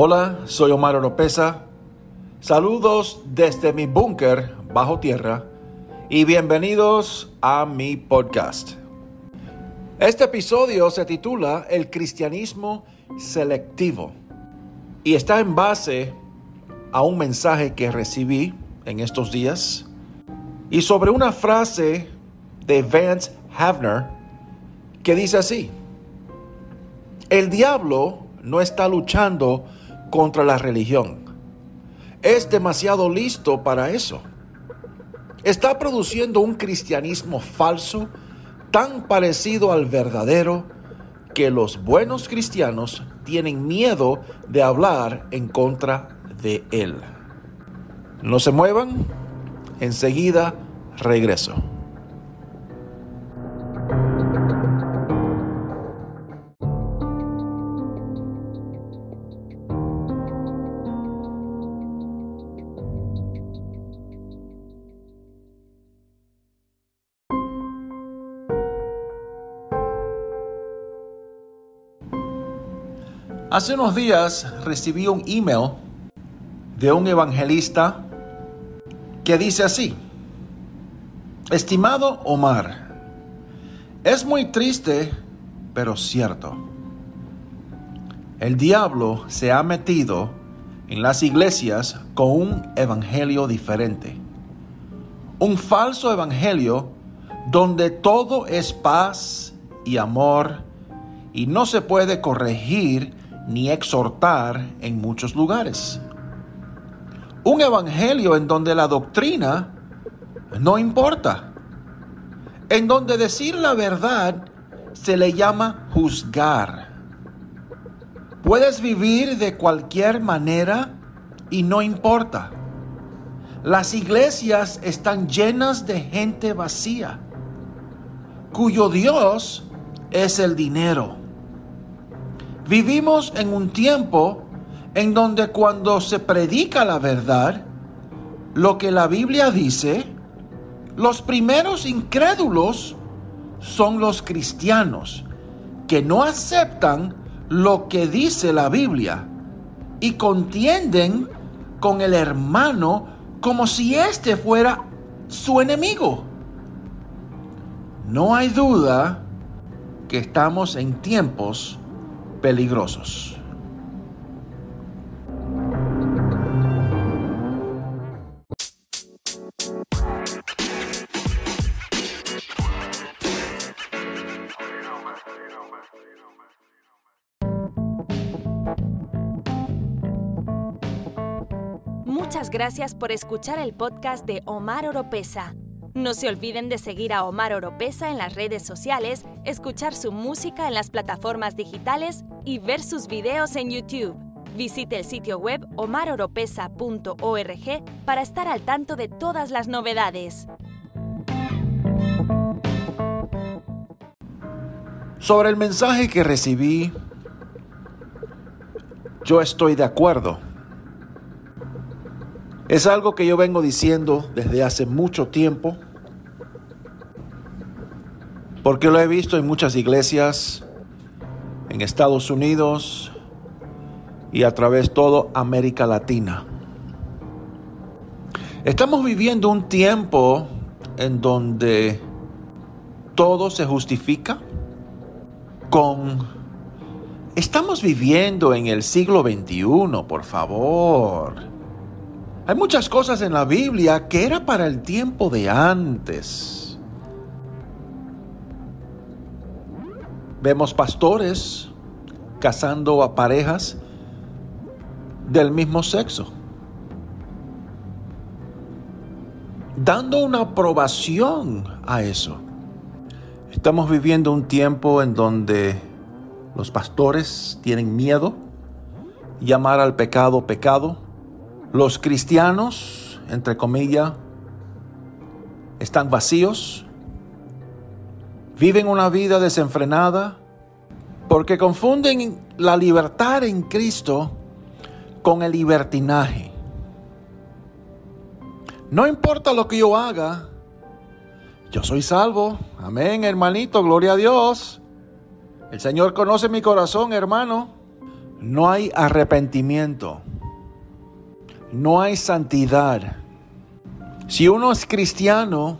Hola, soy Omar Oropesa. Saludos desde mi búnker bajo tierra y bienvenidos a mi podcast. Este episodio se titula El cristianismo selectivo y está en base a un mensaje que recibí en estos días y sobre una frase de Vance Havner que dice así, el diablo no está luchando contra la religión. Es demasiado listo para eso. Está produciendo un cristianismo falso tan parecido al verdadero que los buenos cristianos tienen miedo de hablar en contra de él. No se muevan, enseguida regreso. Hace unos días recibí un email de un evangelista que dice así, Estimado Omar, es muy triste, pero cierto. El diablo se ha metido en las iglesias con un evangelio diferente. Un falso evangelio donde todo es paz y amor y no se puede corregir ni exhortar en muchos lugares. Un evangelio en donde la doctrina no importa, en donde decir la verdad se le llama juzgar. Puedes vivir de cualquier manera y no importa. Las iglesias están llenas de gente vacía, cuyo Dios es el dinero Vivimos en un tiempo en donde cuando se predica la verdad, lo que la Biblia dice, los primeros incrédulos son los cristianos que no aceptan lo que dice la Biblia y contienden con el hermano como si éste fuera su enemigo. No hay duda que estamos en tiempos peligrosos. Muchas gracias por escuchar el podcast de Omar Oropesa. No se olviden de seguir a Omar Oropesa en las redes sociales, escuchar su música en las plataformas digitales y ver sus videos en YouTube. Visite el sitio web omaroropesa.org para estar al tanto de todas las novedades. Sobre el mensaje que recibí, yo estoy de acuerdo. Es algo que yo vengo diciendo desde hace mucho tiempo porque lo he visto en muchas iglesias en Estados Unidos y a través de toda América Latina. Estamos viviendo un tiempo en donde todo se justifica con... Estamos viviendo en el siglo XXI, por favor. Hay muchas cosas en la Biblia que era para el tiempo de antes. Vemos pastores casando a parejas del mismo sexo. Dando una aprobación a eso. Estamos viviendo un tiempo en donde los pastores tienen miedo llamar al pecado pecado. Los cristianos, entre comillas, están vacíos viven una vida desenfrenada porque confunden la libertad en Cristo con el libertinaje. No importa lo que yo haga, yo soy salvo. Amén, hermanito, gloria a Dios. El Señor conoce mi corazón, hermano. no hay arrepentimiento, no hay santidad. Si uno es cristiano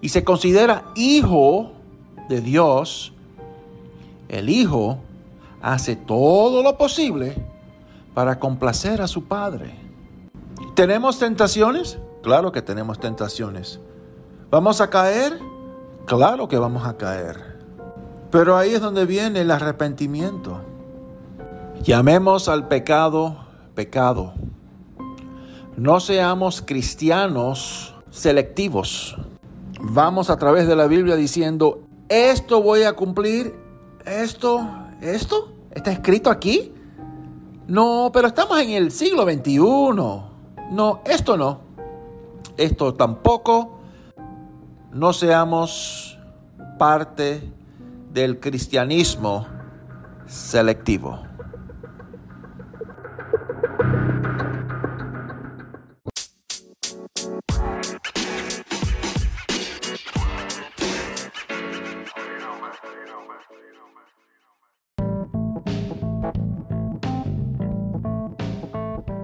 y se considera hijo de Dios, el hijo hace todo lo posible para complacer a su padre. ¿Tenemos tentaciones? Claro que tenemos tentaciones. ¿Vamos a caer? Claro que vamos a caer. Pero ahí es donde viene el arrepentimiento. Llamemos al pecado pecado. No seamos cristianos selectivos. Vamos a través de la Biblia diciendo, esto voy a cumplir, esto, esto, está escrito aquí. No, pero estamos en el siglo XXI. No, esto no. Esto tampoco. No seamos parte del cristianismo selectivo.